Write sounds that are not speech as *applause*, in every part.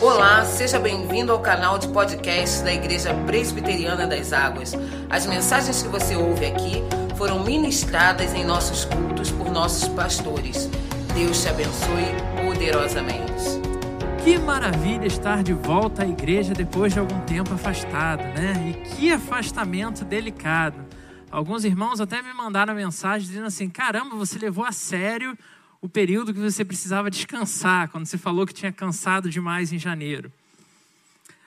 Olá, seja bem-vindo ao canal de podcast da Igreja Presbiteriana das Águas. As mensagens que você ouve aqui foram ministradas em nossos cultos por nossos pastores. Deus te abençoe poderosamente. Que maravilha estar de volta à igreja depois de algum tempo afastado, né? E que afastamento delicado. Alguns irmãos até me mandaram mensagem dizendo assim: caramba, você levou a sério o período que você precisava descansar, quando você falou que tinha cansado demais em janeiro.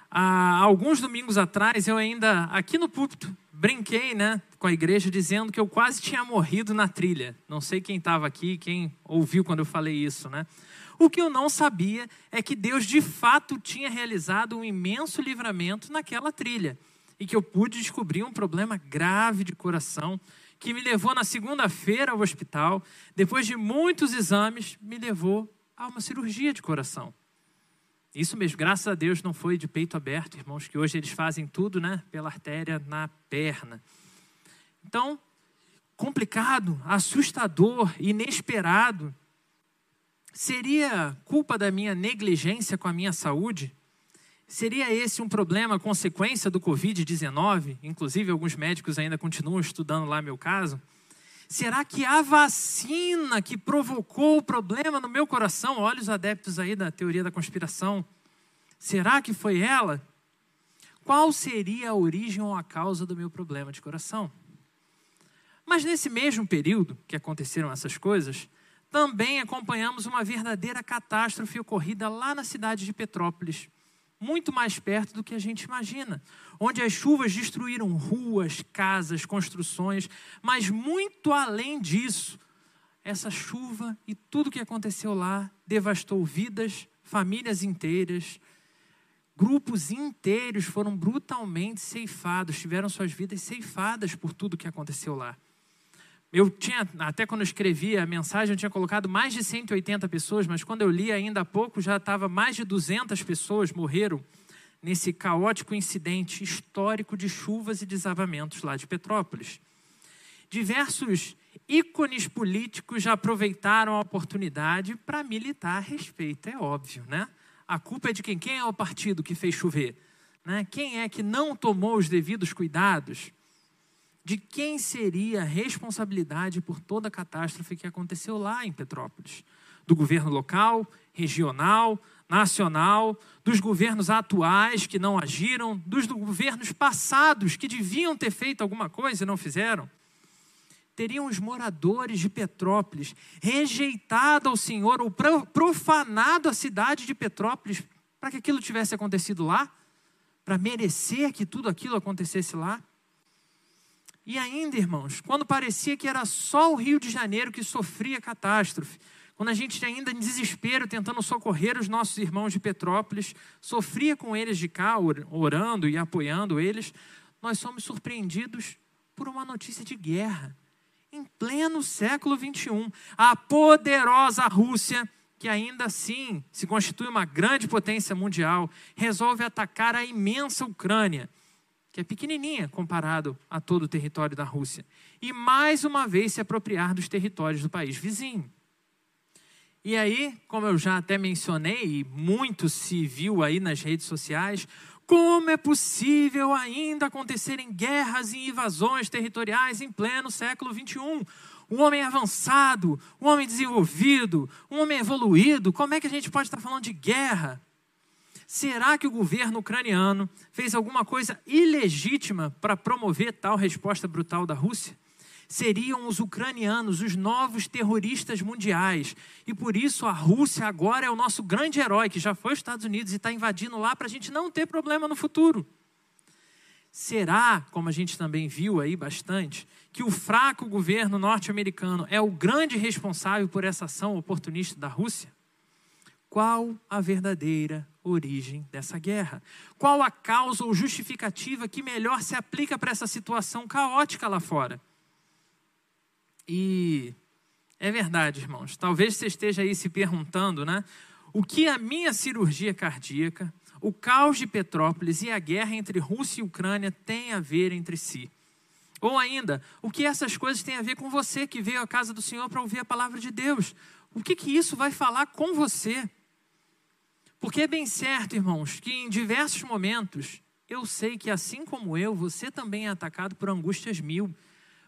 Há alguns domingos atrás, eu ainda, aqui no púlpito, brinquei né, com a igreja dizendo que eu quase tinha morrido na trilha. Não sei quem estava aqui, quem ouviu quando eu falei isso, né? O que eu não sabia é que Deus de fato tinha realizado um imenso livramento naquela trilha e que eu pude descobrir um problema grave de coração que me levou na segunda-feira ao hospital, depois de muitos exames, me levou a uma cirurgia de coração. Isso mesmo, graças a Deus não foi de peito aberto, irmãos, que hoje eles fazem tudo, né, pela artéria na perna. Então, complicado, assustador, inesperado. Seria culpa da minha negligência com a minha saúde? Seria esse um problema, consequência do Covid-19? Inclusive, alguns médicos ainda continuam estudando lá meu caso. Será que a vacina que provocou o problema no meu coração, olha os adeptos aí da teoria da conspiração, será que foi ela? Qual seria a origem ou a causa do meu problema de coração? Mas nesse mesmo período que aconteceram essas coisas, também acompanhamos uma verdadeira catástrofe ocorrida lá na cidade de Petrópolis muito mais perto do que a gente imagina, onde as chuvas destruíram ruas, casas, construções, mas muito além disso, essa chuva e tudo o que aconteceu lá devastou vidas, famílias inteiras, grupos inteiros foram brutalmente ceifados, tiveram suas vidas ceifadas por tudo que aconteceu lá. Eu tinha, até quando eu escrevi a mensagem, eu tinha colocado mais de 180 pessoas, mas quando eu li ainda há pouco, já estava mais de 200 pessoas morreram nesse caótico incidente histórico de chuvas e desabamentos lá de Petrópolis. Diversos ícones políticos já aproveitaram a oportunidade para militar a respeito, é óbvio, né? A culpa é de quem? Quem é o partido que fez chover? Né? Quem é que não tomou os devidos cuidados? De quem seria a responsabilidade por toda a catástrofe que aconteceu lá em Petrópolis. Do governo local, regional, nacional, dos governos atuais que não agiram, dos governos passados que deviam ter feito alguma coisa e não fizeram. Teriam os moradores de Petrópolis rejeitado ao Senhor ou profanado a cidade de Petrópolis para que aquilo tivesse acontecido lá? Para merecer que tudo aquilo acontecesse lá? E ainda, irmãos, quando parecia que era só o Rio de Janeiro que sofria catástrofe, quando a gente ainda em desespero tentando socorrer os nossos irmãos de Petrópolis, sofria com eles de cá, orando e apoiando eles, nós somos surpreendidos por uma notícia de guerra. Em pleno século XXI, a poderosa Rússia, que ainda assim se constitui uma grande potência mundial, resolve atacar a imensa Ucrânia que é pequenininha comparado a todo o território da Rússia, e mais uma vez se apropriar dos territórios do país vizinho. E aí, como eu já até mencionei, e muito se viu aí nas redes sociais, como é possível ainda acontecerem guerras e invasões territoriais em pleno século XXI? Um homem avançado, um homem desenvolvido, um homem evoluído, como é que a gente pode estar falando de guerra? Será que o governo ucraniano fez alguma coisa ilegítima para promover tal resposta brutal da Rússia? Seriam os ucranianos os novos terroristas mundiais. E por isso a Rússia agora é o nosso grande herói, que já foi aos Estados Unidos e está invadindo lá para a gente não ter problema no futuro. Será, como a gente também viu aí bastante, que o fraco governo norte-americano é o grande responsável por essa ação oportunista da Rússia? Qual a verdadeira origem dessa guerra? Qual a causa ou justificativa que melhor se aplica para essa situação caótica lá fora? E é verdade, irmãos. Talvez você esteja aí se perguntando, né? O que a minha cirurgia cardíaca, o caos de Petrópolis e a guerra entre Rússia e Ucrânia têm a ver entre si? Ou ainda, o que essas coisas têm a ver com você que veio à casa do Senhor para ouvir a palavra de Deus? O que, que isso vai falar com você? Porque é bem certo, irmãos, que em diversos momentos eu sei que assim como eu, você também é atacado por angústias mil.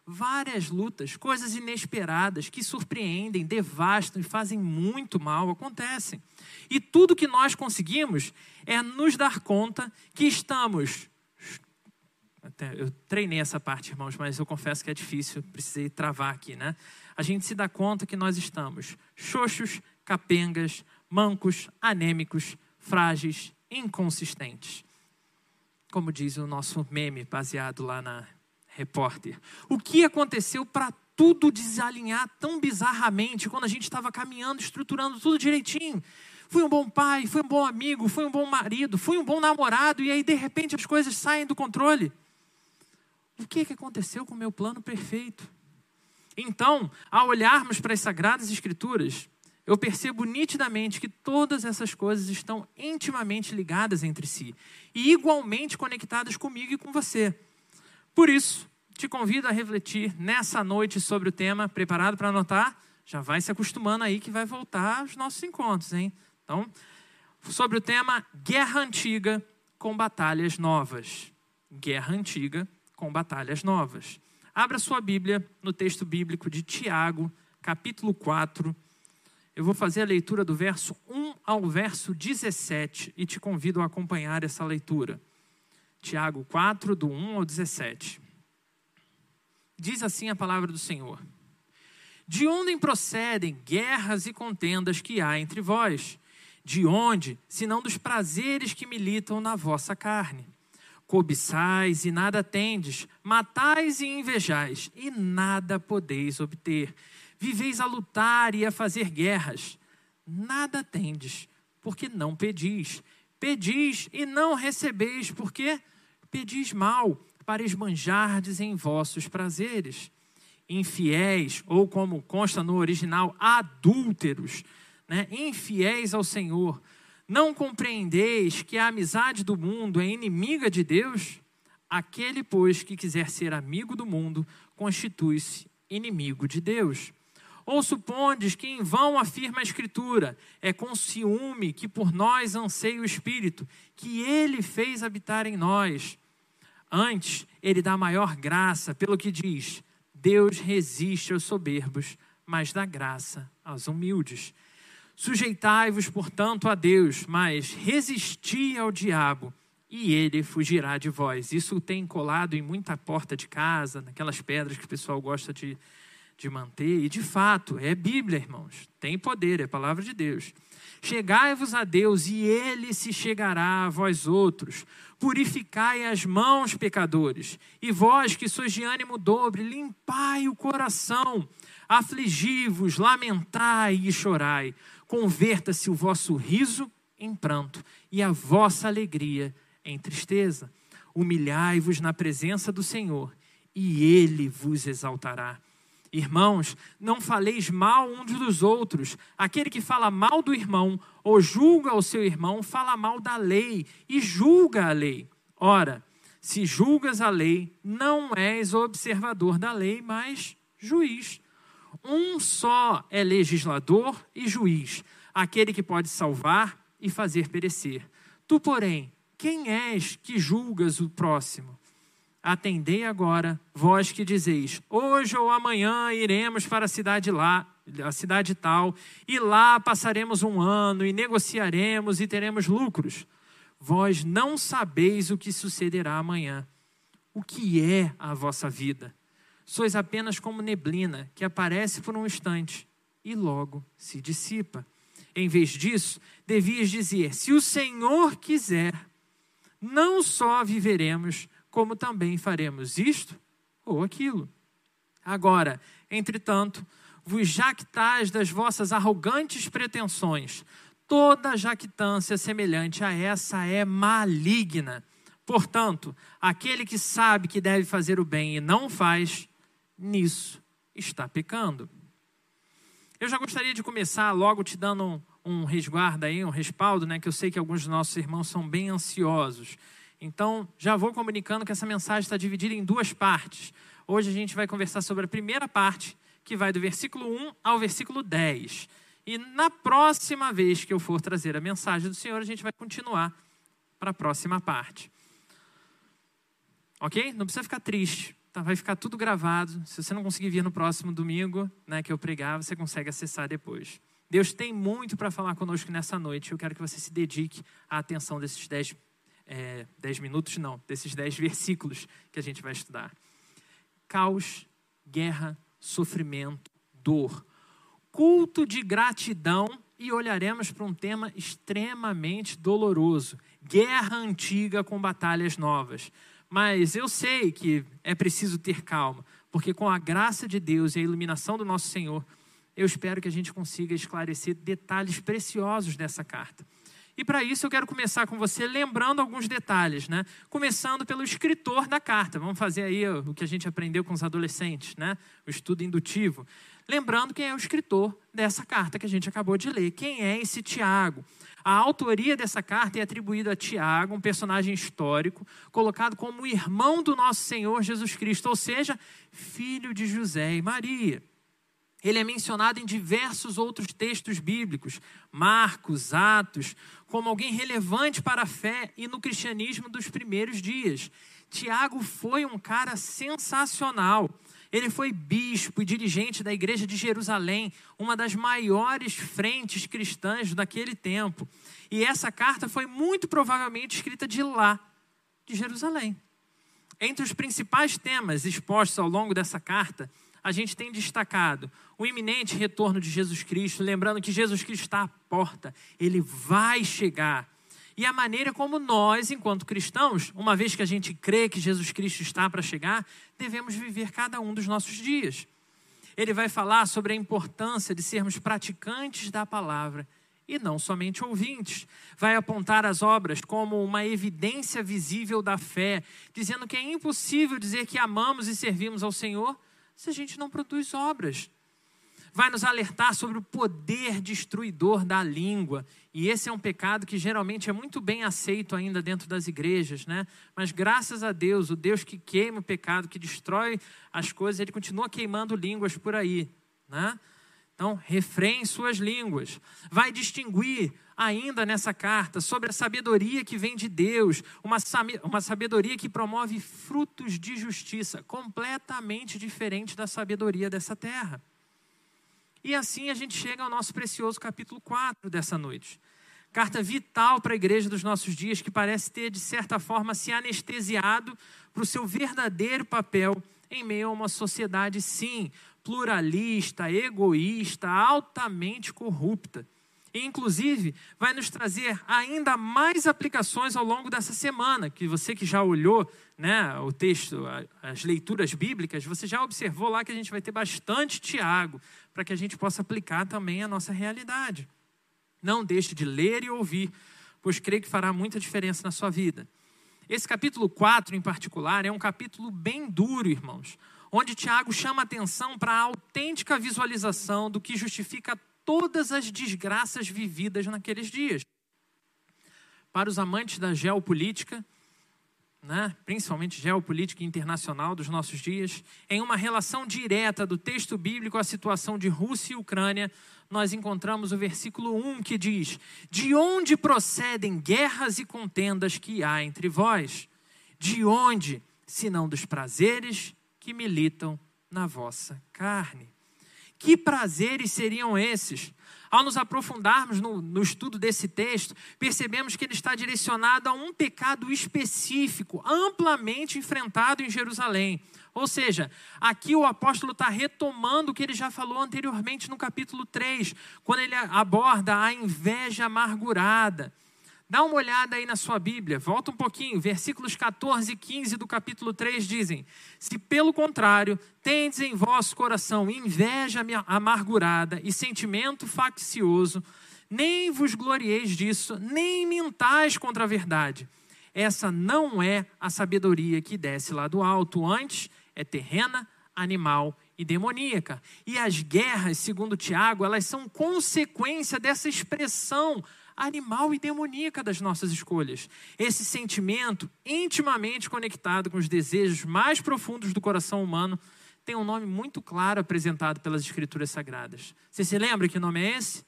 Várias lutas, coisas inesperadas que surpreendem, devastam e fazem muito mal acontecem. E tudo que nós conseguimos é nos dar conta que estamos. Eu treinei essa parte, irmãos, mas eu confesso que é difícil, precisei travar aqui, né? A gente se dá conta que nós estamos xoxos, capengas, mancos, anêmicos, frágeis, inconsistentes. Como diz o nosso meme baseado lá na repórter. O que aconteceu para tudo desalinhar tão bizarramente quando a gente estava caminhando, estruturando tudo direitinho? Fui um bom pai, fui um bom amigo, fui um bom marido, fui um bom namorado e aí de repente as coisas saem do controle. O que, que aconteceu com o meu plano perfeito? Então, ao olharmos para as Sagradas Escrituras, eu percebo nitidamente que todas essas coisas estão intimamente ligadas entre si e igualmente conectadas comigo e com você. Por isso, te convido a refletir nessa noite sobre o tema. Preparado para anotar? Já vai se acostumando aí que vai voltar aos nossos encontros, hein? Então, sobre o tema Guerra Antiga com Batalhas Novas. Guerra Antiga com Batalhas Novas. Abra sua Bíblia no texto bíblico de Tiago, capítulo 4 eu vou fazer a leitura do verso 1 ao verso 17 e te convido a acompanhar essa leitura. Tiago 4, do 1 ao 17. Diz assim a palavra do Senhor: De onde procedem guerras e contendas que há entre vós? De onde, senão dos prazeres que militam na vossa carne? Cobiçais e nada tendes, matais e invejais, e nada podeis obter Viveis a lutar e a fazer guerras. Nada tendes, porque não pedis. Pedis e não recebeis, porque pedis mal, para esbanjardes em vossos prazeres. Infiéis, ou como consta no original, adúlteros, né? infiéis ao Senhor. Não compreendeis que a amizade do mundo é inimiga de Deus? Aquele, pois, que quiser ser amigo do mundo, constitui-se inimigo de Deus. Ou supondes que em vão afirma a Escritura, é com ciúme que por nós anseia o Espírito, que ele fez habitar em nós. Antes, ele dá maior graça, pelo que diz: Deus resiste aos soberbos, mas dá graça aos humildes. Sujeitai-vos, portanto, a Deus, mas resisti ao diabo, e ele fugirá de vós. Isso tem colado em muita porta de casa, naquelas pedras que o pessoal gosta de de manter, e de fato, é Bíblia, irmãos, tem poder, é palavra de Deus. Chegai-vos a Deus, e Ele se chegará a vós outros. Purificai as mãos, pecadores, e vós que sois de ânimo dobre, limpai o coração, afligi-vos, lamentai e chorai. Converta-se o vosso riso em pranto, e a vossa alegria em tristeza. Humilhai-vos na presença do Senhor, e Ele vos exaltará. Irmãos, não faleis mal uns dos outros. Aquele que fala mal do irmão ou julga o seu irmão, fala mal da lei e julga a lei. Ora, se julgas a lei, não és observador da lei, mas juiz. Um só é legislador e juiz, aquele que pode salvar e fazer perecer. Tu, porém, quem és que julgas o próximo? Atendei agora, vós que dizeis: hoje ou amanhã iremos para a cidade lá, a cidade tal, e lá passaremos um ano e negociaremos e teremos lucros. Vós não sabeis o que sucederá amanhã. O que é a vossa vida? Sois apenas como neblina que aparece por um instante e logo se dissipa. Em vez disso, devias dizer: se o Senhor quiser, não só viveremos, como também faremos isto ou aquilo. Agora, entretanto, vos jactais das vossas arrogantes pretensões. Toda jactância semelhante a essa é maligna. Portanto, aquele que sabe que deve fazer o bem e não faz, nisso está pecando. Eu já gostaria de começar logo te dando um, um resguardo aí, um respaldo, né? Que eu sei que alguns dos nossos irmãos são bem ansiosos. Então, já vou comunicando que essa mensagem está dividida em duas partes. Hoje a gente vai conversar sobre a primeira parte, que vai do versículo 1 ao versículo 10. E na próxima vez que eu for trazer a mensagem do Senhor, a gente vai continuar para a próxima parte. Ok? Não precisa ficar triste. Tá? Vai ficar tudo gravado. Se você não conseguir vir no próximo domingo, né, que eu pregar, você consegue acessar depois. Deus tem muito para falar conosco nessa noite. Eu quero que você se dedique à atenção desses dez, é, dez minutos, não, desses dez *laughs* versículos que a gente vai estudar. Caos, guerra, sofrimento, dor culto de gratidão e olharemos para um tema extremamente doloroso: guerra antiga com batalhas novas. Mas eu sei que é preciso ter calma, porque com a graça de Deus e a iluminação do nosso Senhor, eu espero que a gente consiga esclarecer detalhes preciosos dessa carta. E para isso eu quero começar com você lembrando alguns detalhes, né? Começando pelo escritor da carta. Vamos fazer aí o que a gente aprendeu com os adolescentes, né? O estudo indutivo. Lembrando quem é o escritor dessa carta que a gente acabou de ler. Quem é esse Tiago? A autoria dessa carta é atribuída a Tiago, um personagem histórico, colocado como irmão do nosso Senhor Jesus Cristo, ou seja, filho de José e Maria. Ele é mencionado em diversos outros textos bíblicos, Marcos, Atos, como alguém relevante para a fé e no cristianismo dos primeiros dias. Tiago foi um cara sensacional. Ele foi bispo e dirigente da igreja de Jerusalém, uma das maiores frentes cristãs daquele tempo. E essa carta foi muito provavelmente escrita de lá, de Jerusalém. Entre os principais temas expostos ao longo dessa carta, a gente tem destacado o iminente retorno de Jesus Cristo, lembrando que Jesus Cristo está à porta, ele vai chegar e a maneira como nós, enquanto cristãos, uma vez que a gente crê que Jesus Cristo está para chegar, devemos viver cada um dos nossos dias. Ele vai falar sobre a importância de sermos praticantes da palavra e não somente ouvintes. Vai apontar as obras como uma evidência visível da fé, dizendo que é impossível dizer que amamos e servimos ao Senhor se a gente não produz obras vai nos alertar sobre o poder destruidor da língua. E esse é um pecado que geralmente é muito bem aceito ainda dentro das igrejas, né? Mas graças a Deus, o Deus que queima o pecado, que destrói as coisas, ele continua queimando línguas por aí, né? Então, refrém suas línguas. Vai distinguir ainda nessa carta sobre a sabedoria que vem de Deus, uma, sabedoria que promove frutos de justiça, completamente diferente da sabedoria dessa terra. E assim a gente chega ao nosso precioso capítulo 4 dessa noite. Carta vital para a igreja dos nossos dias, que parece ter, de certa forma, se anestesiado para o seu verdadeiro papel em meio a uma sociedade, sim, pluralista, egoísta, altamente corrupta. E, inclusive, vai nos trazer ainda mais aplicações ao longo dessa semana, que você que já olhou né, o texto, as leituras bíblicas, você já observou lá que a gente vai ter bastante Tiago, para que a gente possa aplicar também a nossa realidade. Não deixe de ler e ouvir, pois creio que fará muita diferença na sua vida. Esse capítulo 4, em particular, é um capítulo bem duro, irmãos, onde Tiago chama atenção para a autêntica visualização do que justifica todas as desgraças vividas naqueles dias. Para os amantes da geopolítica, né, principalmente geopolítica internacional dos nossos dias, em uma relação direta do texto bíblico à situação de Rússia e Ucrânia, nós encontramos o versículo 1 que diz: De onde procedem guerras e contendas que há entre vós? De onde, senão dos prazeres que militam na vossa carne? Que prazeres seriam esses? Ao nos aprofundarmos no, no, estudo desse texto, percebemos que ele está direcionado a um pecado específico, amplamente enfrentado em Jerusalém. Ou seja, aqui o apóstolo está retomando o que ele já falou anteriormente no capítulo 3, quando ele aborda a inveja amargurada. Dá uma olhada aí na sua Bíblia, volta um pouquinho, versículos 14 e 15 do capítulo 3 dizem: Se pelo contrário tendes em vosso coração inveja amargurada e sentimento faccioso, nem vos glorieis disso, nem mintais contra a verdade. Essa não é a sabedoria que desce lá do alto, antes é terrena, animal e demoníaca. E as guerras, segundo Tiago, elas são consequência dessa expressão animal e demoníaca das nossas escolhas. Esse sentimento, intimamente conectado com os desejos mais profundos do coração humano, tem um nome muito claro apresentado pelas Escrituras Sagradas. Você se lembra que nome é esse?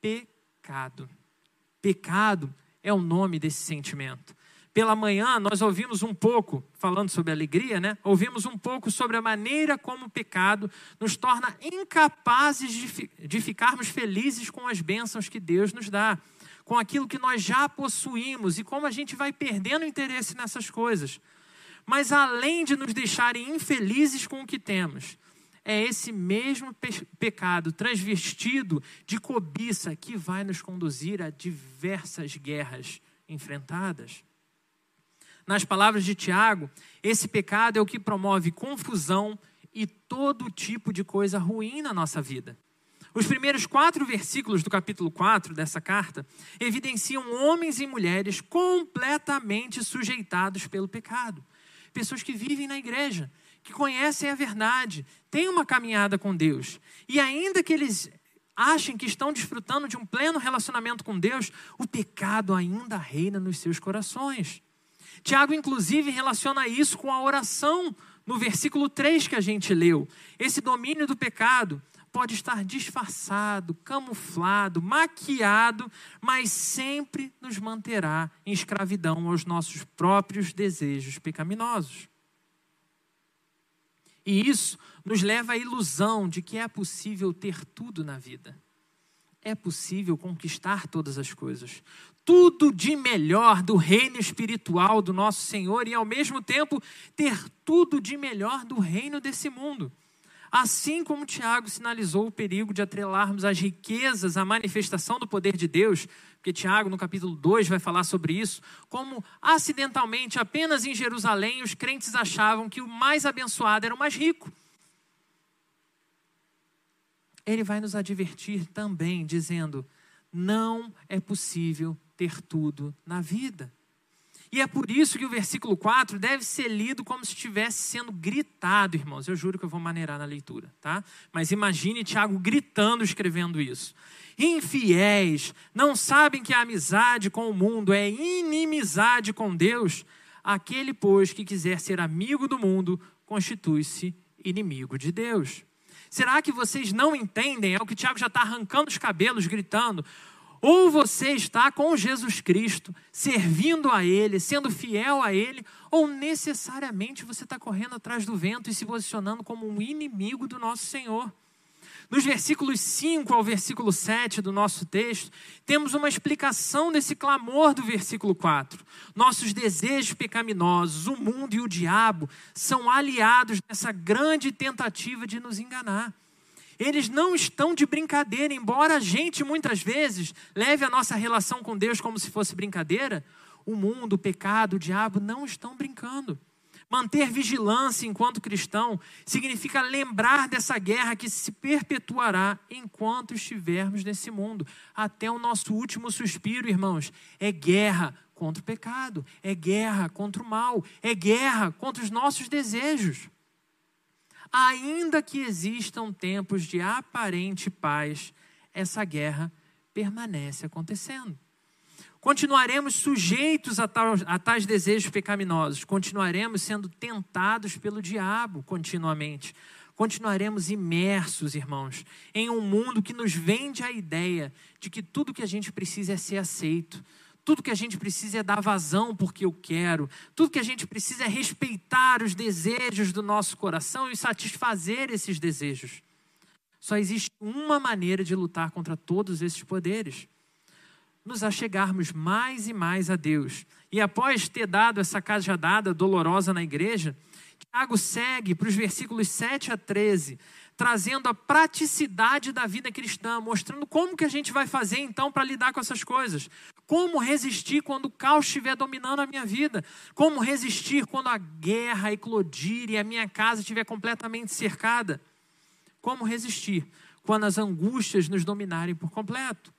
pecado. Pecado é o nome desse sentimento. Pela manhã, nós ouvimos um pouco, falando sobre alegria, né? Ouvimos um pouco sobre a maneira como o pecado nos torna incapazes de, de ficarmos felizes com as bênçãos que Deus nos dá, com aquilo que nós já possuímos e como a gente vai perdendo interesse nessas coisas. Mas além de nos deixarem infelizes com o que temos, é esse mesmo pe pecado transvestido de cobiça que vai nos conduzir a diversas guerras enfrentadas. Nas palavras de Tiago, esse pecado é o que promove confusão e todo tipo de coisa ruim na nossa vida. Os primeiros quatro versículos do capítulo 4 dessa carta evidenciam homens e mulheres completamente sujeitados pelo pecado. Pessoas que vivem na igreja, que conhecem a verdade, têm uma caminhada com Deus. E ainda que eles achem que estão desfrutando de um pleno relacionamento com Deus, o pecado ainda reina nos seus corações. Tiago, inclusive, relaciona isso com a oração no versículo 3 que a gente leu. Esse domínio do pecado pode estar disfarçado, camuflado, maquiado, mas sempre nos manterá em escravidão aos nossos próprios desejos pecaminosos. E isso nos leva à ilusão de que é possível ter tudo na vida. É possível conquistar todas as coisas tudo de melhor do reino espiritual do nosso Senhor e, ao mesmo tempo, ter tudo de melhor do reino desse mundo. Assim como Tiago sinalizou o perigo de atrelarmos as riquezas à manifestação do poder de Deus, porque Tiago, no capítulo 2, vai falar sobre isso, como acidentalmente, apenas em Jerusalém, os crentes achavam que o mais abençoado era o mais rico. Ele vai nos advertir também, dizendo: não é possível ter tudo na vida. E é por isso que o versículo 4 deve ser lido como se estivesse sendo gritado, irmãos. Eu juro que eu vou maneirar na leitura, tá? Mas imagine Tiago gritando, escrevendo isso. Infiéis, não sabem que a amizade com o mundo é inimizade com Deus? Aquele, pois, que quiser ser amigo do mundo, constitui-se inimigo de Deus. Será que vocês não entendem? É o que Tiago já está arrancando os cabelos, gritando. Ou você está com Jesus Cristo, servindo a Ele, sendo fiel a Ele, ou necessariamente você está correndo atrás do vento e se posicionando como um inimigo do nosso Senhor. Nos versículos 5 ao versículo 7 do nosso texto, temos uma explicação desse clamor do versículo 4. Nossos desejos pecaminosos, o mundo e o diabo são aliados nessa grande tentativa de nos enganar. Eles não estão de brincadeira, embora a gente muitas vezes leve a nossa relação com Deus como se fosse brincadeira, o mundo, o pecado, o diabo não estão brincando. Manter vigilância enquanto cristão significa lembrar dessa guerra que se perpetuará enquanto estivermos nesse mundo, até o nosso último suspiro, irmãos. É guerra contra o pecado, é guerra contra o mal, é guerra contra os nossos desejos ainda que existam tempos de aparente paz, essa guerra permanece acontecendo. Continuaremos sujeitos a, a tais desejos pecaminosos, continuaremos sendo tentados pelo diabo continuamente. Continuaremos imersos, irmãos, em um mundo que nos vende a ideia de que tudo que a gente precisa é ser aceito, tudo que a gente precisa é dar vazão porque eu quero. Tudo que a gente precisa é respeitar os desejos do nosso coração e satisfazer esses desejos. Só existe uma maneira de lutar contra todos esses poderes: nos achegarmos mais e mais a Deus. E após ter dado essa cajadada dolorosa na igreja, Tiago segue para os versículos 7 a 13, trazendo a praticidade da vida cristã, mostrando como que a gente vai fazer então para lidar com essas coisas. Como resistir quando o caos estiver dominando a minha vida? Como resistir quando a guerra eclodir e a minha casa estiver completamente cercada? Como resistir quando as angústias nos dominarem por completo?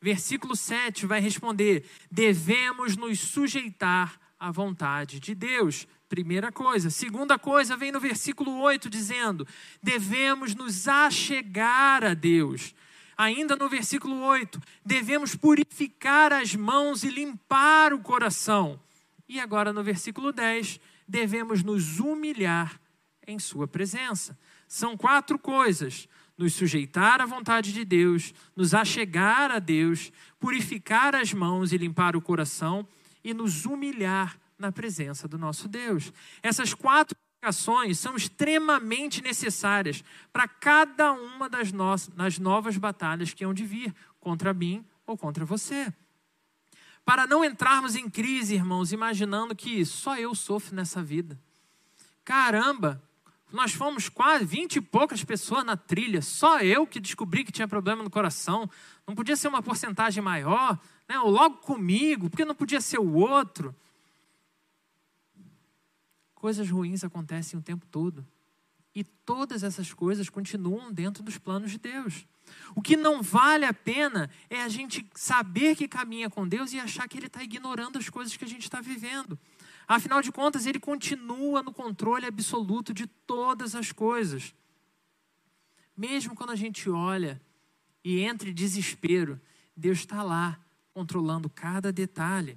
Versículo 7 vai responder: devemos nos sujeitar à vontade de Deus. Primeira coisa. Segunda coisa vem no versículo 8 dizendo: devemos nos achegar a Deus. Ainda no versículo 8, devemos purificar as mãos e limpar o coração. E agora no versículo 10, devemos nos humilhar em Sua presença. São quatro coisas. nos sujeitar à vontade de Deus, nos achegar a Deus, purificar as mãos e limpar o coração e nos humilhar na presença do nosso Deus. Essas quatro ações são extremamente necessárias para cada uma das, no das novas batalhas que hão de vir contra mim ou contra você. Para não entrarmos em crise, irmãos, imaginando que só eu sofro nessa vida. Caramba, nós fomos quase vinte e poucas pessoas na trilha, só eu que descobri que tinha problema no coração. Não podia ser uma porcentagem maior, né? ou logo comigo, porque não podia ser o outro. Coisas ruins acontecem o tempo todo. E todas essas coisas continuam dentro dos planos de Deus. O que não vale a pena é a gente saber que caminha com Deus e achar que Ele está ignorando as coisas que a gente está vivendo. Afinal de contas, Ele continua no controle absoluto de todas as coisas. Mesmo quando a gente olha e entra em desespero, Deus está lá, controlando cada detalhe.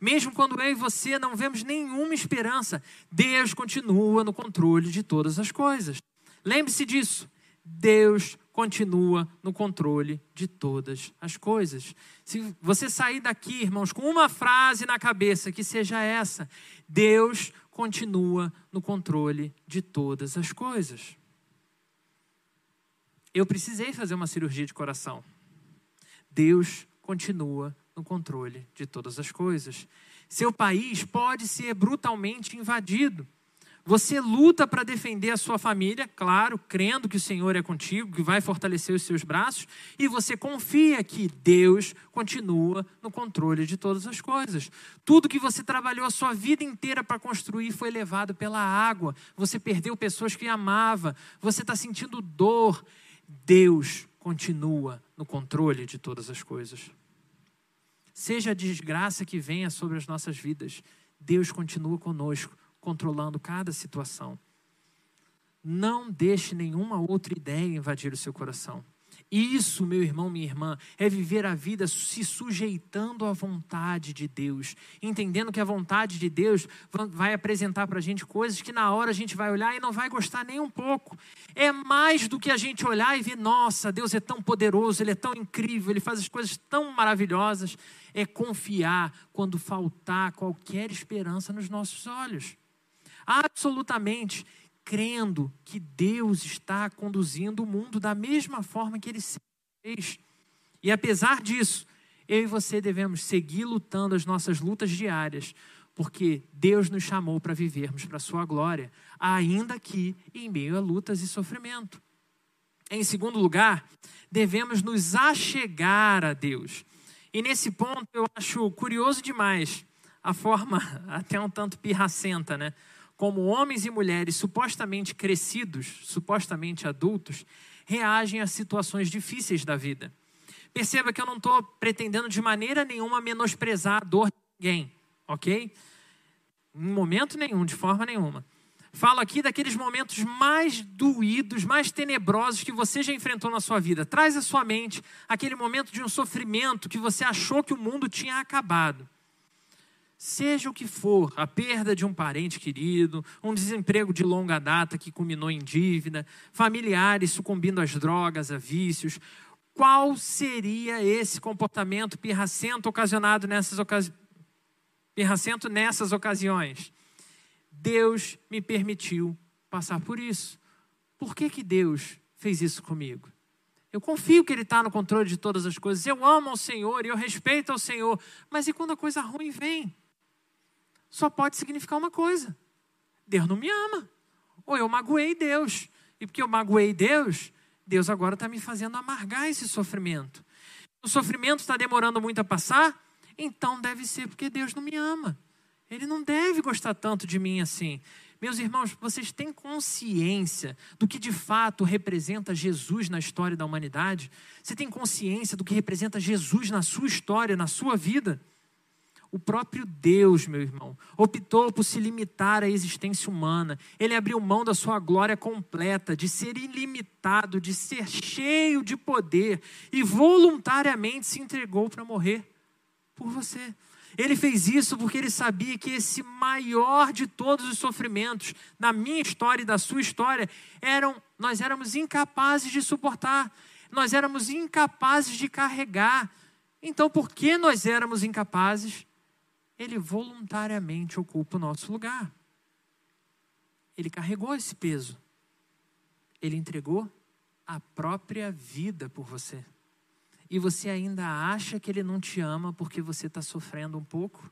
Mesmo quando eu e você não vemos nenhuma esperança, Deus continua no controle de todas as coisas. Lembre-se disso. Deus continua no controle de todas as coisas. Se você sair daqui, irmãos, com uma frase na cabeça que seja essa: Deus continua no controle de todas as coisas. Eu precisei fazer uma cirurgia de coração. Deus continua no controle de todas as coisas. Seu país pode ser brutalmente invadido. Você luta para defender a sua família, claro, crendo que o Senhor é contigo, que vai fortalecer os seus braços, e você confia que Deus continua no controle de todas as coisas. Tudo que você trabalhou a sua vida inteira para construir foi levado pela água. Você perdeu pessoas que amava, você está sentindo dor. Deus continua no controle de todas as coisas. Seja a desgraça que venha sobre as nossas vidas, Deus continua conosco, controlando cada situação. Não deixe nenhuma outra ideia invadir o seu coração. Isso, meu irmão, minha irmã, é viver a vida se sujeitando à vontade de Deus, entendendo que a vontade de Deus vai apresentar para a gente coisas que na hora a gente vai olhar e não vai gostar nem um pouco. É mais do que a gente olhar e ver, nossa, Deus é tão poderoso, Ele é tão incrível, Ele faz as coisas tão maravilhosas. É confiar quando faltar qualquer esperança nos nossos olhos. Absolutamente crendo que Deus está conduzindo o mundo da mesma forma que ele fez. E apesar disso, eu e você devemos seguir lutando as nossas lutas diárias, porque Deus nos chamou para vivermos para a sua glória, ainda que em meio a lutas e sofrimento. Em segundo lugar, devemos nos achegar a Deus. E nesse ponto eu acho curioso demais a forma *laughs* até um tanto pirracenta, né? como homens e mulheres supostamente crescidos, supostamente adultos, reagem a situações difíceis da vida. Perceba que eu não estou pretendendo de maneira nenhuma menosprezar a dor de ninguém, ok? Em momento nenhum, de forma nenhuma. Falo aqui daqueles momentos mais doídos, mais tenebrosos que você já enfrentou na sua vida. Traz à sua mente aquele momento de um sofrimento que você achou que o mundo tinha acabado. Seja o que for, a perda de um parente querido, um desemprego de longa data que culminou em dívida, familiares sucumbindo às drogas, a vícios, qual seria esse comportamento pirracento ocasionado nessas ocasi... pirracento nessas ocasiões? Deus me permitiu passar por isso. Por que, que Deus fez isso comigo? Eu confio que Ele está no controle de todas as coisas. Eu amo ao Senhor e eu respeito ao Senhor. Mas e quando a coisa ruim vem? só pode significar uma coisa: Deus não me ama. Ou eu magoei Deus. E porque eu magoei Deus, Deus agora está me fazendo amargar esse sofrimento. O sofrimento está demorando muito a passar, então deve ser porque Deus não me ama. Ele não deve gostar tanto de mim assim. Meus irmãos, vocês têm consciência do que de fato representa Jesus na história da humanidade? Você tem consciência do que representa Jesus na sua história, na sua vida? O próprio Deus, meu irmão, optou por se limitar à existência humana. Ele abriu mão da sua glória completa, de ser ilimitado, de ser cheio de poder e voluntariamente se entregou para morrer por você. Ele fez isso porque ele sabia que esse maior de todos os sofrimentos, na minha história e da sua história, eram nós éramos incapazes de suportar, nós éramos incapazes de carregar. Então, por que nós éramos incapazes? Ele voluntariamente ocupa o nosso lugar. Ele carregou esse peso. Ele entregou a própria vida por você. E você ainda acha que ele não te ama porque você está sofrendo um pouco?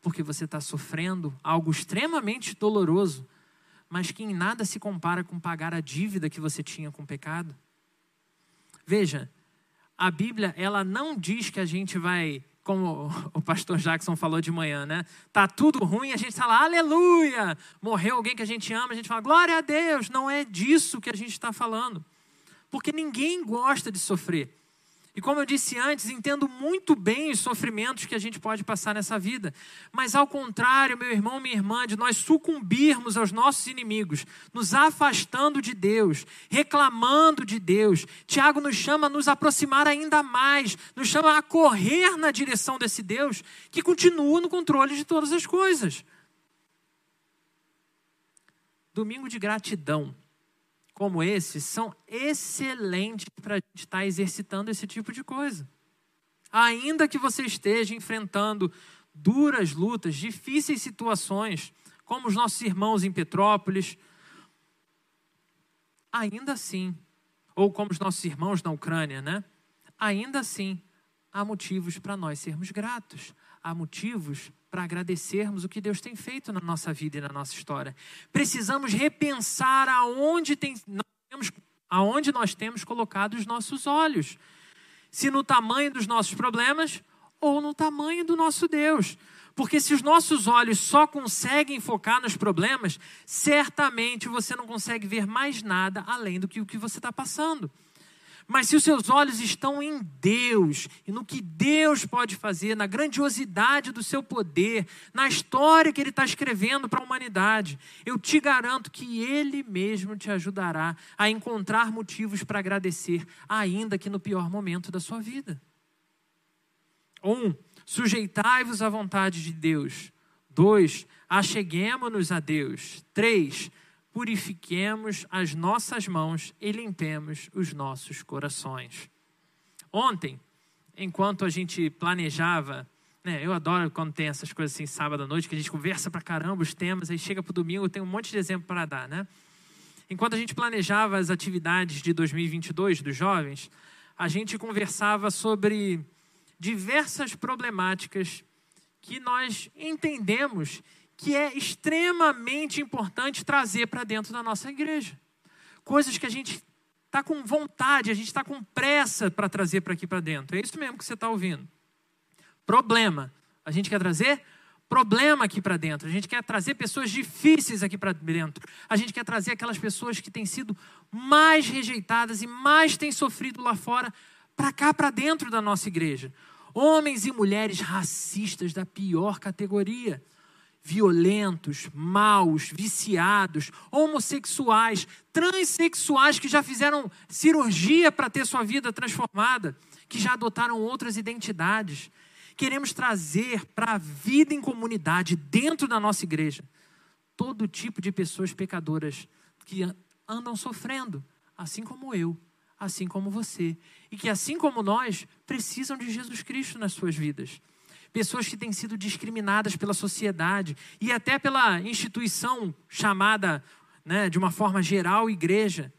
Porque você está sofrendo algo extremamente doloroso, mas que em nada se compara com pagar a dívida que você tinha com o pecado? Veja, a Bíblia, ela não diz que a gente vai, como *laughs* o pastor Jackson falou de manhã, né? Tá tudo ruim, a gente fala, aleluia! Morreu alguém que a gente ama, a gente fala, glória a Deus! Não é disso que a gente está falando. Porque ninguém gosta de sofrer. E como eu disse antes, entendo muito bem os sofrimentos que a gente pode passar nessa vida. Mas ao contrário, meu irmão, minha irmã, de nós sucumbirmos aos nossos inimigos, nos afastando de Deus, reclamando de Deus, Tiago nos chama a nos aproximar ainda mais, nos chama a correr na direção desse Deus que continua no controle de todas as coisas. Domingo de gratidão como esse são excelentes para a gente estar tá exercitando esse tipo de coisa. Ainda que você esteja enfrentando duras lutas, difíceis situações, como os nossos irmãos em Petrópolis, ainda assim, ou como os nossos irmãos na Ucrânia, né? Ainda assim, há motivos para nós sermos gratos, há motivos para agradecermos o que Deus tem feito na nossa vida e na nossa história. Precisamos repensar aonde, tem, nós temos, aonde nós temos colocado os nossos olhos. Se no tamanho dos nossos problemas ou no tamanho do nosso Deus. Porque se os nossos olhos só conseguem focar nos problemas, certamente você não consegue ver mais nada além do que o que você está passando. Mas se os seus olhos estão em Deus e no que Deus pode fazer, na grandiosidade do seu poder, na história que Ele está escrevendo para a humanidade, eu te garanto que Ele mesmo te ajudará a encontrar motivos para agradecer, ainda que no pior momento da sua vida. Um, sujeitai-vos à vontade de Deus. Dois, acheguemo-nos a Deus. Três, purifiquemos as nossas mãos e limpemos os nossos corações. Ontem, enquanto a gente planejava, né, eu adoro quando tem essas coisas assim, sábado à noite, que a gente conversa pra caramba os temas, aí chega pro domingo, tem um monte de exemplo para dar, né? Enquanto a gente planejava as atividades de 2022 dos jovens, a gente conversava sobre diversas problemáticas que nós entendemos que é extremamente importante trazer para dentro da nossa igreja. Coisas que a gente está com vontade, a gente está com pressa para trazer para aqui para dentro. É isso mesmo que você está ouvindo. Problema. A gente quer trazer problema aqui para dentro. A gente quer trazer pessoas difíceis aqui para dentro. A gente quer trazer aquelas pessoas que têm sido mais rejeitadas e mais têm sofrido lá fora para cá para dentro da nossa igreja. Homens e mulheres racistas da pior categoria violentos, maus, viciados, homossexuais, transexuais que já fizeram cirurgia para ter sua vida transformada, que já adotaram outras identidades. Queremos trazer para a vida em comunidade, dentro da nossa igreja, todo tipo de pessoas pecadoras que andam sofrendo, assim como eu, assim como você, e que, assim como nós, precisam de Jesus Cristo nas suas vidas pessoas que têm sido discriminadas pela sociedade e até pela instituição chamada, né, de uma forma geral, igreja.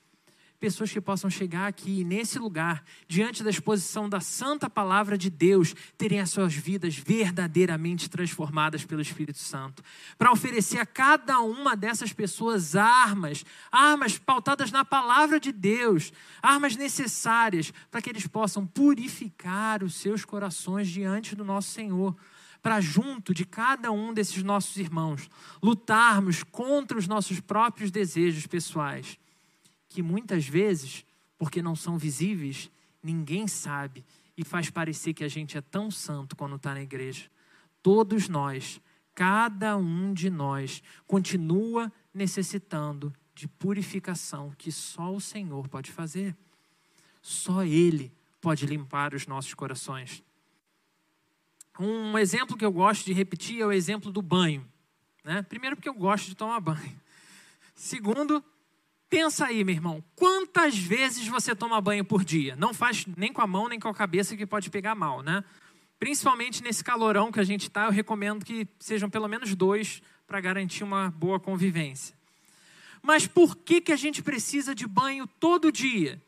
Pessoas que possam chegar aqui, nesse lugar, diante da exposição da santa palavra de Deus, terem as suas vidas verdadeiramente transformadas pelo Espírito Santo. Para oferecer a cada uma dessas pessoas armas, armas pautadas na palavra de Deus, armas necessárias para que eles possam purificar os seus corações diante do nosso Senhor para junto de cada um desses nossos irmãos lutarmos contra os nossos próprios desejos pessoais que muitas vezes, porque não são visíveis, ninguém sabe e faz parecer que a gente é tão santo quando está na igreja. Todos nós, cada um de nós, continua necessitando de purificação que só o Senhor pode fazer. Só Ele pode limpar os nossos corações. Um exemplo que eu gosto de repetir é o exemplo do banho. Né? Primeiro, porque eu gosto de tomar banho. Segundo, Pensa aí, meu irmão, quantas vezes você toma banho por dia? Não faz nem com a mão nem com a cabeça que pode pegar mal, né? Principalmente nesse calorão que a gente está, eu recomendo que sejam pelo menos dois para garantir uma boa convivência. Mas por que, que a gente precisa de banho todo dia?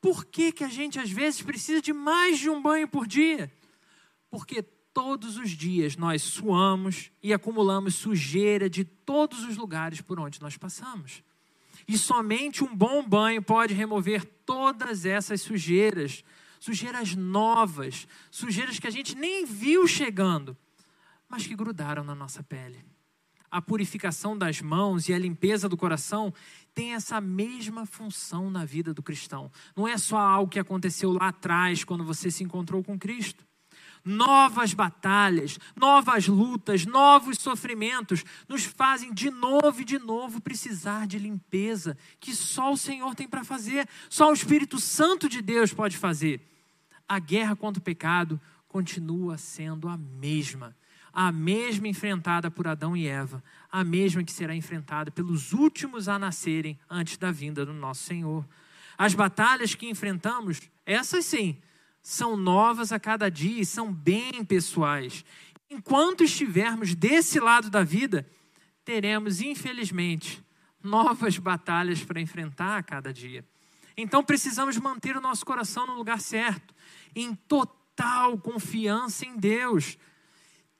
Por que, que a gente às vezes precisa de mais de um banho por dia? Porque todos os dias nós suamos e acumulamos sujeira de todos os lugares por onde nós passamos. E somente um bom banho pode remover todas essas sujeiras, sujeiras novas, sujeiras que a gente nem viu chegando, mas que grudaram na nossa pele a purificação das mãos e a limpeza do coração tem essa mesma função na vida do cristão. Não é só algo que aconteceu lá atrás, quando você se encontrou com Cristo. Novas batalhas, novas lutas, novos sofrimentos nos fazem de novo e de novo precisar de limpeza que só o Senhor tem para fazer, só o Espírito Santo de Deus pode fazer. A guerra contra o pecado continua sendo a mesma a mesma enfrentada por Adão e Eva, a mesma que será enfrentada pelos últimos a nascerem antes da vinda do nosso Senhor. As batalhas que enfrentamos, essas sim, são novas a cada dia e são bem pessoais. Enquanto estivermos desse lado da vida, teremos, infelizmente, novas batalhas para enfrentar a cada dia. Então precisamos manter o nosso coração no lugar certo, em total confiança em Deus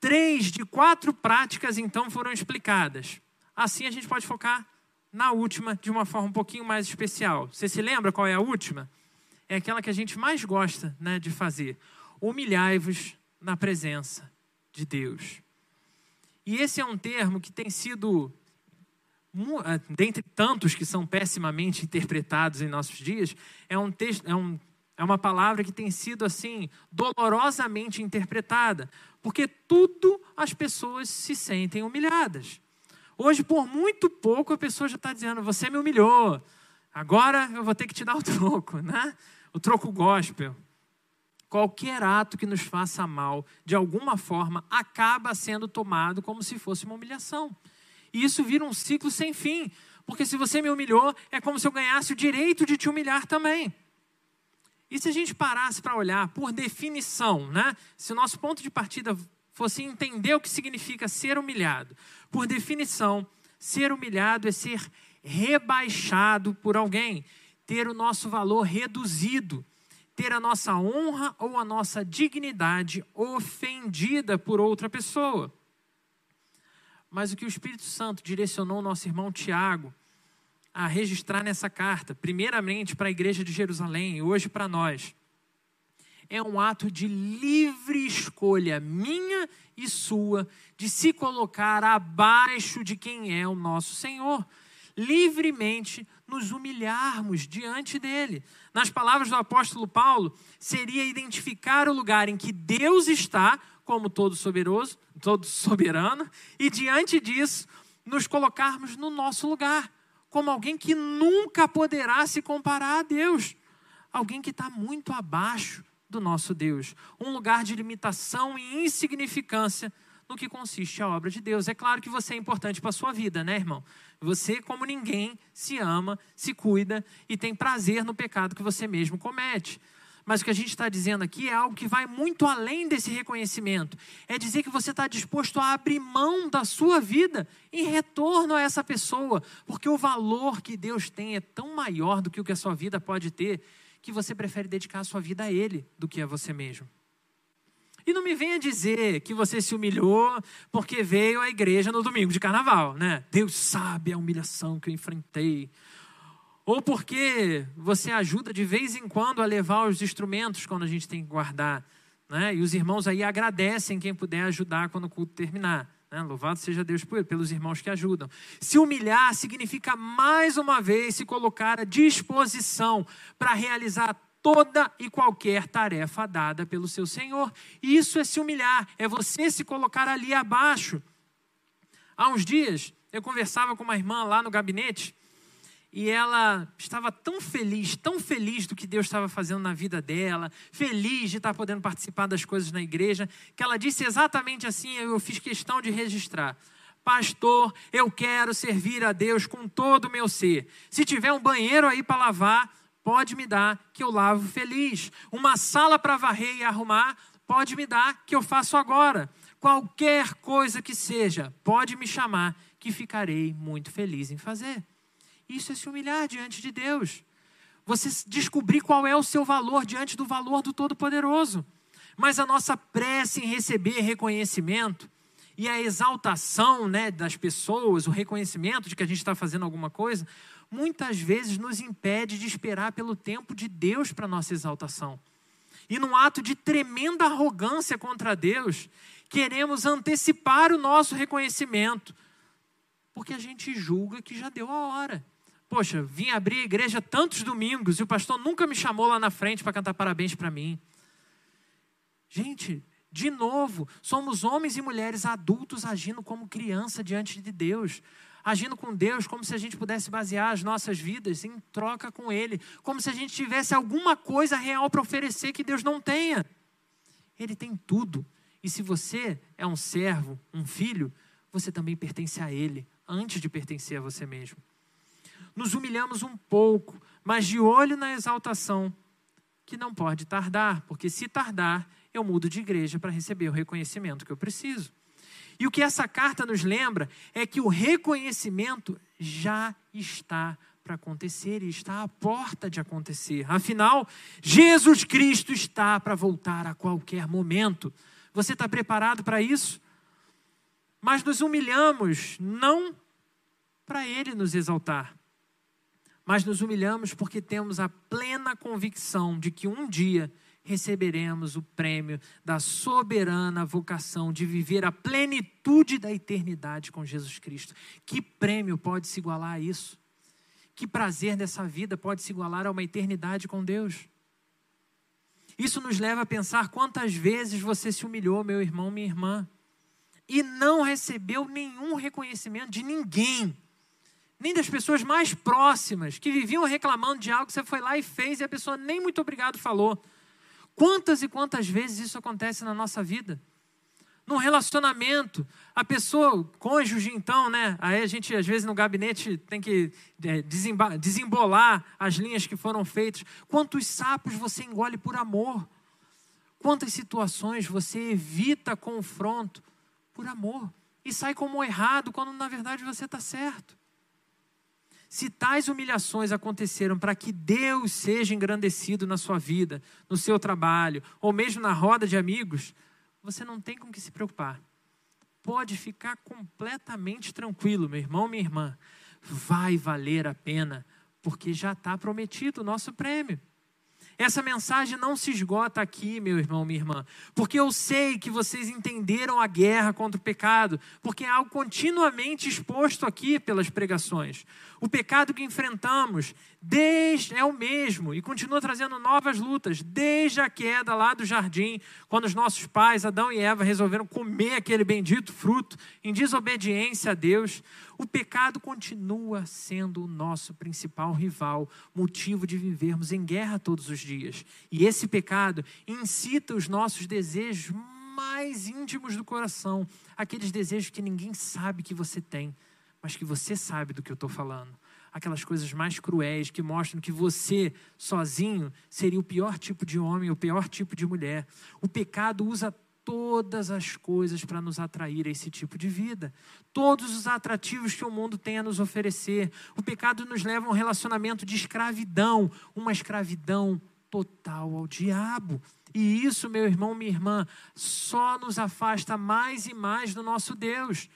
Três de quatro práticas, então, foram explicadas. Assim a gente pode focar na última de uma forma um pouquinho mais especial. Você se lembra qual é a última? É aquela que a gente mais gosta né, de fazer. Humilhai-vos na presença de Deus. E esse é um termo que tem sido, é, dentre tantos que são pessimamente interpretados em nossos dias, é um, texto, é um é uma palavra que tem sido assim dolorosamente interpretada, porque tudo as pessoas se sentem humilhadas. Hoje, por muito pouco, a pessoa já está dizendo: Você me humilhou, agora eu vou ter que te dar o *laughs* troco, né? O troco gospel. Qualquer ato que nos faça mal, de alguma forma, acaba sendo tomado como se fosse uma humilhação. E isso vira um ciclo sem fim, porque se você me humilhou, é como se eu ganhasse o direito de te humilhar também. E se a gente parasse para olhar por definição, né? Se o nosso ponto de partida fosse entender o que significa ser humilhado, por definição, ser humilhado é ser rebaixado por alguém, ter o nosso valor reduzido, ter a nossa honra ou a nossa dignidade ofendida por outra pessoa. Mas o que o Espírito Santo direcionou nosso irmão Tiago a registrar nessa carta, primeiramente para a igreja de Jerusalém e hoje para nós, é um ato de livre escolha minha e sua de se colocar abaixo de quem é o nosso Senhor, livremente nos humilharmos diante dele. Nas palavras do apóstolo Paulo, seria identificar o lugar em que Deus está como todo soberoso, todo *laughs* soberano, e diante disso nos colocarmos no nosso lugar como alguém que nunca poderá se comparar a Deus. Alguém que está muito abaixo do nosso Deus. Um lugar de limitação e insignificância no que consiste a obra de Deus. É claro que você é importante para a sua vida, né, irmão? Você, como ninguém, se ama, se cuida e tem prazer no pecado que você mesmo comete. Mas o que a gente está dizendo aqui é algo que vai muito além desse reconhecimento. É dizer que você está disposto a abrir mão da sua vida em retorno a essa pessoa, porque o valor que Deus tem é tão maior do que o que a sua vida pode ter, que você prefere dedicar a sua vida a Ele do que a você mesmo. E não me venha dizer que você se humilhou porque veio à igreja no domingo de carnaval, né? Deus sabe a humilhação que eu enfrentei ou porque você ajuda de vez em quando a levar os instrumentos quando a gente tem que guardar. Né? E os irmãos aí agradecem quem puder ajudar quando o culto terminar. Né? Louvado seja Deus por, pelos irmãos que ajudam. Se humilhar significa mais uma vez se colocar à disposição para realizar toda e qualquer tarefa dada pelo seu Senhor. Isso é se humilhar, é você se colocar ali abaixo. Há uns dias eu conversava com uma irmã lá no gabinete e ela estava tão feliz, tão feliz do que Deus estava fazendo na vida dela, feliz de estar podendo participar das coisas na igreja, que ela disse exatamente assim, eu fiz questão de registrar. pastor, eu quero servir a Deus com todo o meu ser. Se tiver um banheiro aí para lavar, pode me dar que eu lavo feliz. Uma sala para varrer e arrumar, pode me dar que eu faço agora. Qualquer coisa que seja, pode me chamar que ficarei muito feliz em fazer. Isso é se humilhar diante de Deus. Você descobrir qual é o seu valor diante do valor do Todo-Poderoso. Mas a nossa prece em receber reconhecimento e a exaltação né, das pessoas, o reconhecimento de que a gente está fazendo alguma coisa, muitas vezes nos impede de esperar pelo tempo de Deus para nossa exaltação. E num ato de tremenda arrogância contra Deus, queremos antecipar o nosso reconhecimento, porque a gente julga que já deu a hora. Poxa, vim abrir a igreja tantos domingos e o pastor nunca me chamou lá na frente para cantar parabéns para mim. Gente, de novo, somos homens e mulheres adultos agindo como criança diante de Deus agindo com Deus como se a gente pudesse basear as nossas vidas em troca com Ele, como se a gente tivesse alguma coisa real para oferecer que Deus não tenha. Ele tem tudo. E se você é um servo, um filho, você também pertence a Ele, antes de pertencer a você mesmo. Nos humilhamos um pouco, mas de olho na exaltação, que não pode tardar, porque se tardar, eu mudo de igreja para receber o reconhecimento que eu preciso. E o que essa carta nos lembra é que o reconhecimento já está para acontecer e está à porta de acontecer. Afinal, Jesus Cristo está para voltar a qualquer momento. Você está preparado para isso? Mas nos humilhamos não para Ele nos exaltar, mas nos humilhamos porque temos a plena convicção de que um dia receberemos o prêmio da soberana vocação de viver a plenitude da eternidade com Jesus Cristo. Que prêmio pode se igualar a isso? Que prazer dessa vida pode se igualar a uma eternidade com Deus? Isso nos leva a pensar quantas vezes você se humilhou, meu irmão, minha irmã, e não recebeu nenhum reconhecimento de ninguém, nem das pessoas mais próximas, que viviam reclamando de algo que você foi lá e fez e a pessoa nem muito obrigado falou. Quantas e quantas vezes isso acontece na nossa vida? Num relacionamento, a pessoa, cônjuge, então, né? Aí a gente, às vezes, no gabinete tem que é, desembolar as linhas que foram feitas. Quantos sapos você engole por amor? Quantas situações você evita confronto por amor? E sai como errado quando, na verdade, você está certo. Se tais humilhações aconteceram para que Deus seja engrandecido na sua vida, no seu trabalho, ou mesmo na roda de amigos, você não tem com que se preocupar. Pode ficar completamente tranquilo, meu irmão, minha irmã. Vai valer a pena, porque já está prometido o nosso prêmio. Essa mensagem não se esgota aqui, meu irmão, minha irmã, porque eu sei que vocês entenderam a guerra contra o pecado, porque é algo continuamente exposto aqui pelas pregações. O pecado que enfrentamos desde, é o mesmo e continua trazendo novas lutas, desde a queda lá do jardim, quando os nossos pais, Adão e Eva, resolveram comer aquele bendito fruto em desobediência a Deus. O pecado continua sendo o nosso principal rival, motivo de vivermos em guerra todos os dias. E esse pecado incita os nossos desejos mais íntimos do coração, aqueles desejos que ninguém sabe que você tem mas que você sabe do que eu estou falando. Aquelas coisas mais cruéis que mostram que você, sozinho, seria o pior tipo de homem, o pior tipo de mulher. O pecado usa todas as coisas para nos atrair a esse tipo de vida. Todos os atrativos que o mundo tem a nos oferecer. O pecado nos leva a um relacionamento de escravidão, uma escravidão total ao diabo. E isso, meu irmão, minha irmã, só nos afasta mais e mais do nosso Deus.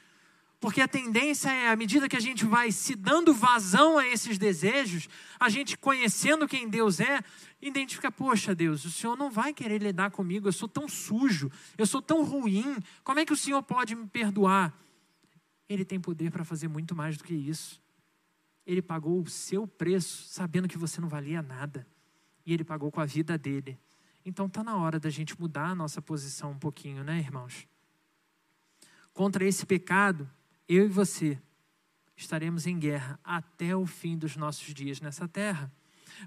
Porque a tendência é, à medida que a gente vai se dando vazão a esses desejos, a gente conhecendo quem Deus é, identifica: poxa, Deus, o Senhor não vai querer lidar comigo, eu sou tão sujo, eu sou tão ruim, como é que o Senhor pode me perdoar? Ele tem poder para fazer muito mais do que isso. Ele pagou o seu preço, sabendo que você não valia nada, e ele pagou com a vida dele. Então está na hora da gente mudar a nossa posição um pouquinho, né, irmãos? Contra esse pecado, eu e você estaremos em guerra até o fim dos nossos dias nessa terra.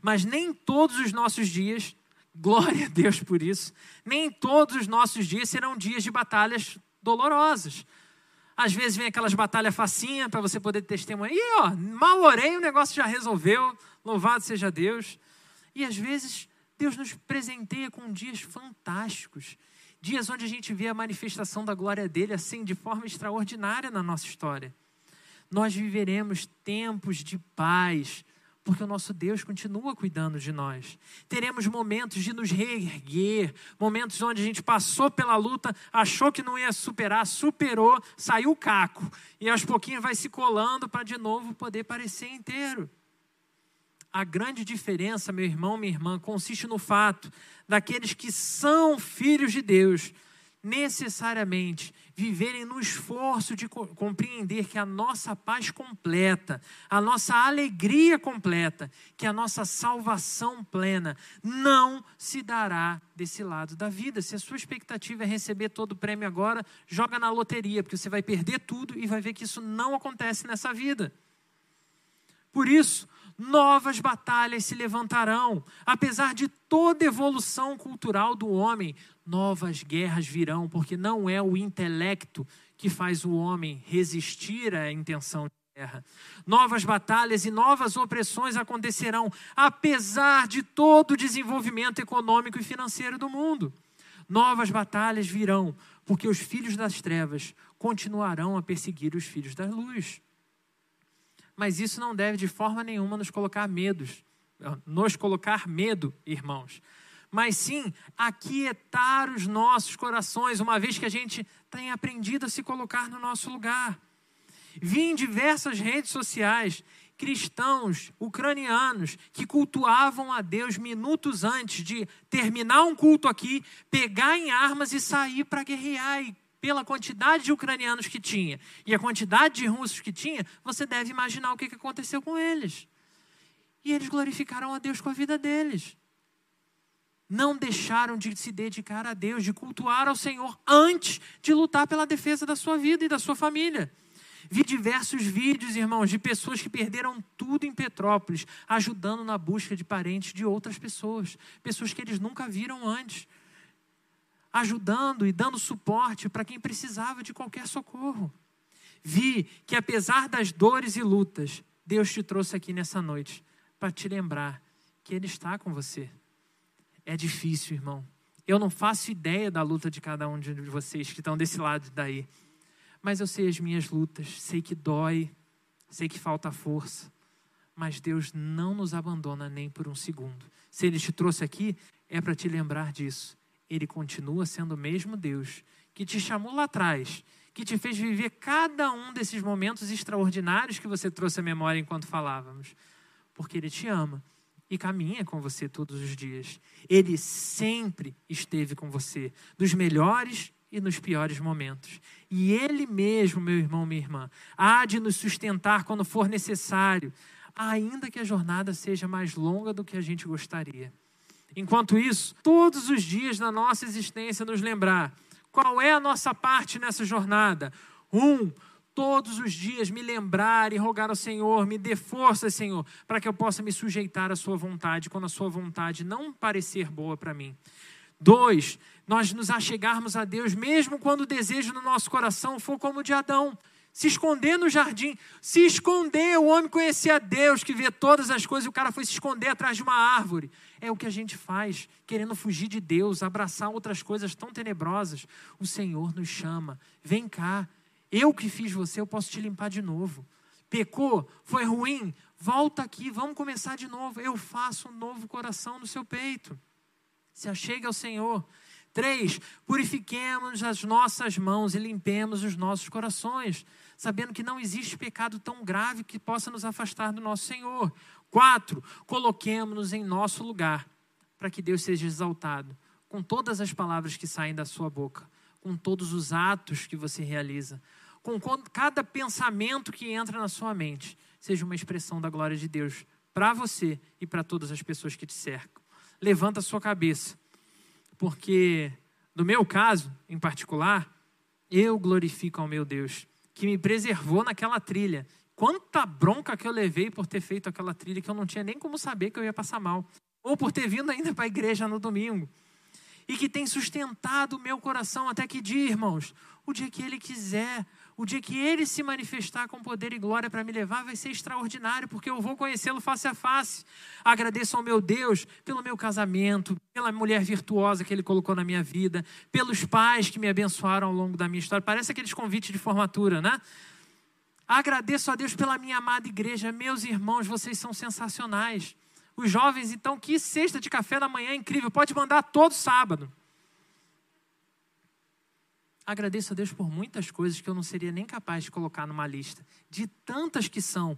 Mas nem todos os nossos dias, glória a Deus por isso, nem todos os nossos dias serão dias de batalhas dolorosas. Às vezes vem aquelas batalhas facinhas para você poder testemunhar. E ó, mal orei, o negócio já resolveu. Louvado seja Deus. E às vezes Deus nos presenteia com dias fantásticos. Dias onde a gente vê a manifestação da glória dele assim de forma extraordinária na nossa história. Nós viveremos tempos de paz, porque o nosso Deus continua cuidando de nós. Teremos momentos de nos reerguer, momentos onde a gente passou pela luta, achou que não ia superar, superou, saiu o caco, e aos pouquinhos vai se colando para de novo poder parecer inteiro. A grande diferença, meu irmão, minha irmã, consiste no fato daqueles que são filhos de Deus necessariamente viverem no esforço de compreender que a nossa paz completa, a nossa alegria completa, que a nossa salvação plena não se dará desse lado da vida. Se a sua expectativa é receber todo o prêmio agora, joga na loteria, porque você vai perder tudo e vai ver que isso não acontece nessa vida. Por isso, novas batalhas se levantarão. Apesar de toda evolução cultural do homem, novas guerras virão, porque não é o intelecto que faz o homem resistir à intenção de guerra. Novas batalhas e novas opressões acontecerão, apesar de todo o desenvolvimento econômico e financeiro do mundo. Novas batalhas virão, porque os filhos das trevas continuarão a perseguir os filhos da luz mas isso não deve de forma nenhuma nos colocar medos, nos colocar medo, irmãos. Mas sim aquietar os nossos corações, uma vez que a gente tem aprendido a se colocar no nosso lugar. Vi em diversas redes sociais cristãos ucranianos que cultuavam a Deus minutos antes de terminar um culto aqui, pegar em armas e sair para guerrear e pela quantidade de ucranianos que tinha e a quantidade de russos que tinha, você deve imaginar o que aconteceu com eles. E eles glorificaram a Deus com a vida deles. Não deixaram de se dedicar a Deus, de cultuar ao Senhor antes de lutar pela defesa da sua vida e da sua família. Vi diversos vídeos, irmãos, de pessoas que perderam tudo em Petrópolis, ajudando na busca de parentes de outras pessoas, pessoas que eles nunca viram antes ajudando e dando suporte para quem precisava de qualquer socorro. Vi que apesar das dores e lutas, Deus te trouxe aqui nessa noite para te lembrar que Ele está com você. É difícil, irmão. Eu não faço ideia da luta de cada um de vocês que estão desse lado daí. Mas eu sei as minhas lutas, sei que dói, sei que falta força. Mas Deus não nos abandona nem por um segundo. Se Ele te trouxe aqui, é para te lembrar disso ele continua sendo o mesmo Deus que te chamou lá atrás, que te fez viver cada um desses momentos extraordinários que você trouxe à memória enquanto falávamos. Porque Ele te ama e caminha com você todos os dias. Ele sempre esteve com você, nos melhores e nos piores momentos. E Ele mesmo, meu irmão, minha irmã, há de nos sustentar quando for necessário, ainda que a jornada seja mais longa do que a gente gostaria. Enquanto isso, todos os dias da nossa existência, nos lembrar qual é a nossa parte nessa jornada. Um, todos os dias me lembrar e rogar ao Senhor, me dê força, Senhor, para que eu possa me sujeitar à Sua vontade, quando a Sua vontade não parecer boa para mim. Dois, nós nos achegarmos a Deus, mesmo quando o desejo no nosso coração for como o de Adão se esconder no jardim, se esconder. O homem conhecia Deus, que vê todas as coisas, e o cara foi se esconder atrás de uma árvore. É o que a gente faz, querendo fugir de Deus, abraçar outras coisas tão tenebrosas. O Senhor nos chama, vem cá, eu que fiz você, eu posso te limpar de novo. Pecou, foi ruim, volta aqui, vamos começar de novo. Eu faço um novo coração no seu peito. Se achegue ao Senhor. Três, purifiquemos as nossas mãos e limpemos os nossos corações sabendo que não existe pecado tão grave que possa nos afastar do nosso Senhor. Quatro, coloquemos-nos em nosso lugar, para que Deus seja exaltado, com todas as palavras que saem da sua boca, com todos os atos que você realiza, com cada pensamento que entra na sua mente, seja uma expressão da glória de Deus para você e para todas as pessoas que te cercam. Levanta a sua cabeça, porque no meu caso, em particular, eu glorifico ao meu Deus que me preservou naquela trilha. Quanta bronca que eu levei por ter feito aquela trilha que eu não tinha nem como saber que eu ia passar mal. Ou por ter vindo ainda para a igreja no domingo. e que tem sustentado o meu coração até que dia, irmãos? O dia que Ele quiser, o dia que Ele se manifestar com poder e glória para me levar, vai ser extraordinário, porque eu vou conhecê-lo face a face. Agradeço ao meu Deus pelo meu casamento, pela mulher virtuosa que Ele colocou na minha vida, pelos pais que me abençoaram ao longo da minha história. Parece aqueles convites de formatura, né? Agradeço a Deus pela minha amada igreja. Meus irmãos, vocês são sensacionais. Os jovens, então, que cesta de café da manhã incrível. Pode mandar todo sábado. Agradeço a Deus por muitas coisas que eu não seria nem capaz de colocar numa lista, de tantas que são,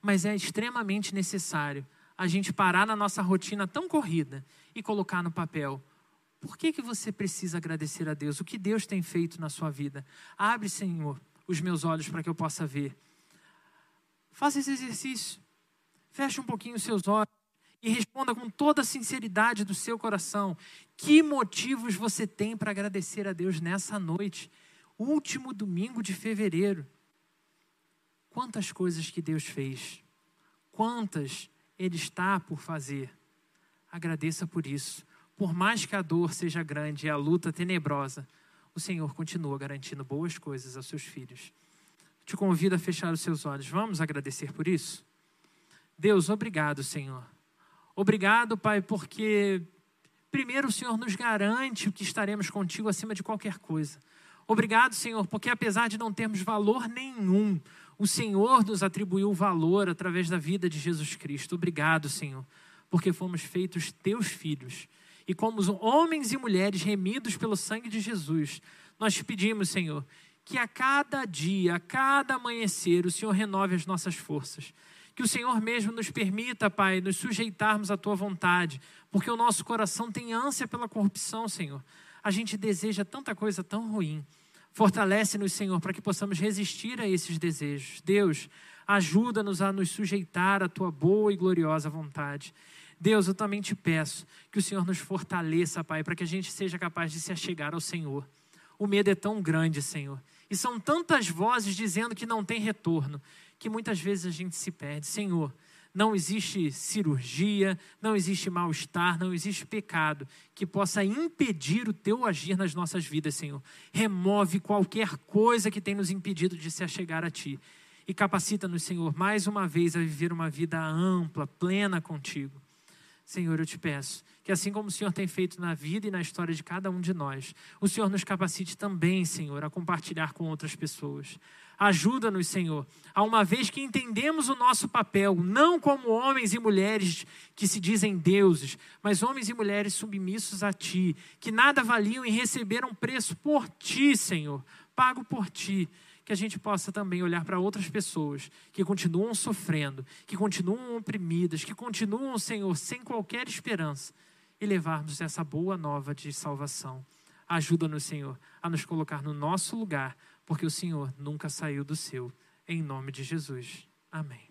mas é extremamente necessário a gente parar na nossa rotina tão corrida e colocar no papel. Por que, que você precisa agradecer a Deus? O que Deus tem feito na sua vida? Abre, Senhor, os meus olhos para que eu possa ver. Faça esse exercício. Feche um pouquinho os seus olhos e responda com toda a sinceridade do seu coração: que motivos você tem para agradecer a Deus nessa noite, último domingo de fevereiro? Quantas coisas que Deus fez, quantas Ele está por fazer. Agradeça por isso. Por mais que a dor seja grande e a luta tenebrosa, o Senhor continua garantindo boas coisas aos seus filhos. Te convido a fechar os seus olhos. Vamos agradecer por isso? Deus, obrigado, Senhor Obrigado, Pai, porque primeiro o Senhor nos garante que estaremos contigo acima de qualquer coisa. Obrigado, Senhor, porque apesar de não termos valor nenhum, o Senhor nos atribuiu valor através da vida de Jesus Cristo. Obrigado, Senhor, porque fomos feitos teus filhos. E como homens e mulheres remidos pelo sangue de Jesus, nós te pedimos, Senhor, que a cada dia, a cada amanhecer, o Senhor renove as nossas forças que o Senhor mesmo nos permita, Pai, nos sujeitarmos à tua vontade, porque o nosso coração tem ânsia pela corrupção, Senhor. A gente deseja tanta coisa tão ruim. Fortalece-nos, Senhor, para que possamos resistir a esses desejos. Deus, ajuda-nos a nos sujeitar à tua boa e gloriosa vontade. Deus, eu também te peço que o Senhor nos fortaleça, Pai, para que a gente seja capaz de se achegar ao Senhor. O medo é tão grande, Senhor. E são tantas vozes dizendo que não tem retorno que muitas vezes a gente se perde. Senhor, não existe cirurgia, não existe mal-estar, não existe pecado que possa impedir o teu agir nas nossas vidas, Senhor. Remove qualquer coisa que tem nos impedido de se achegar a Ti. E capacita-nos, Senhor, mais uma vez a viver uma vida ampla, plena contigo. Senhor, eu te peço que assim como o Senhor tem feito na vida e na história de cada um de nós, o Senhor nos capacite também, Senhor, a compartilhar com outras pessoas. Ajuda-nos, Senhor, a uma vez que entendemos o nosso papel, não como homens e mulheres que se dizem deuses, mas homens e mulheres submissos a Ti, que nada valiam e receberam preço por Ti, Senhor, pago por Ti que a gente possa também olhar para outras pessoas que continuam sofrendo, que continuam oprimidas, que continuam, Senhor, sem qualquer esperança e levarmos essa boa nova de salvação. Ajuda-nos, Senhor, a nos colocar no nosso lugar porque o Senhor nunca saiu do seu. Em nome de Jesus. Amém.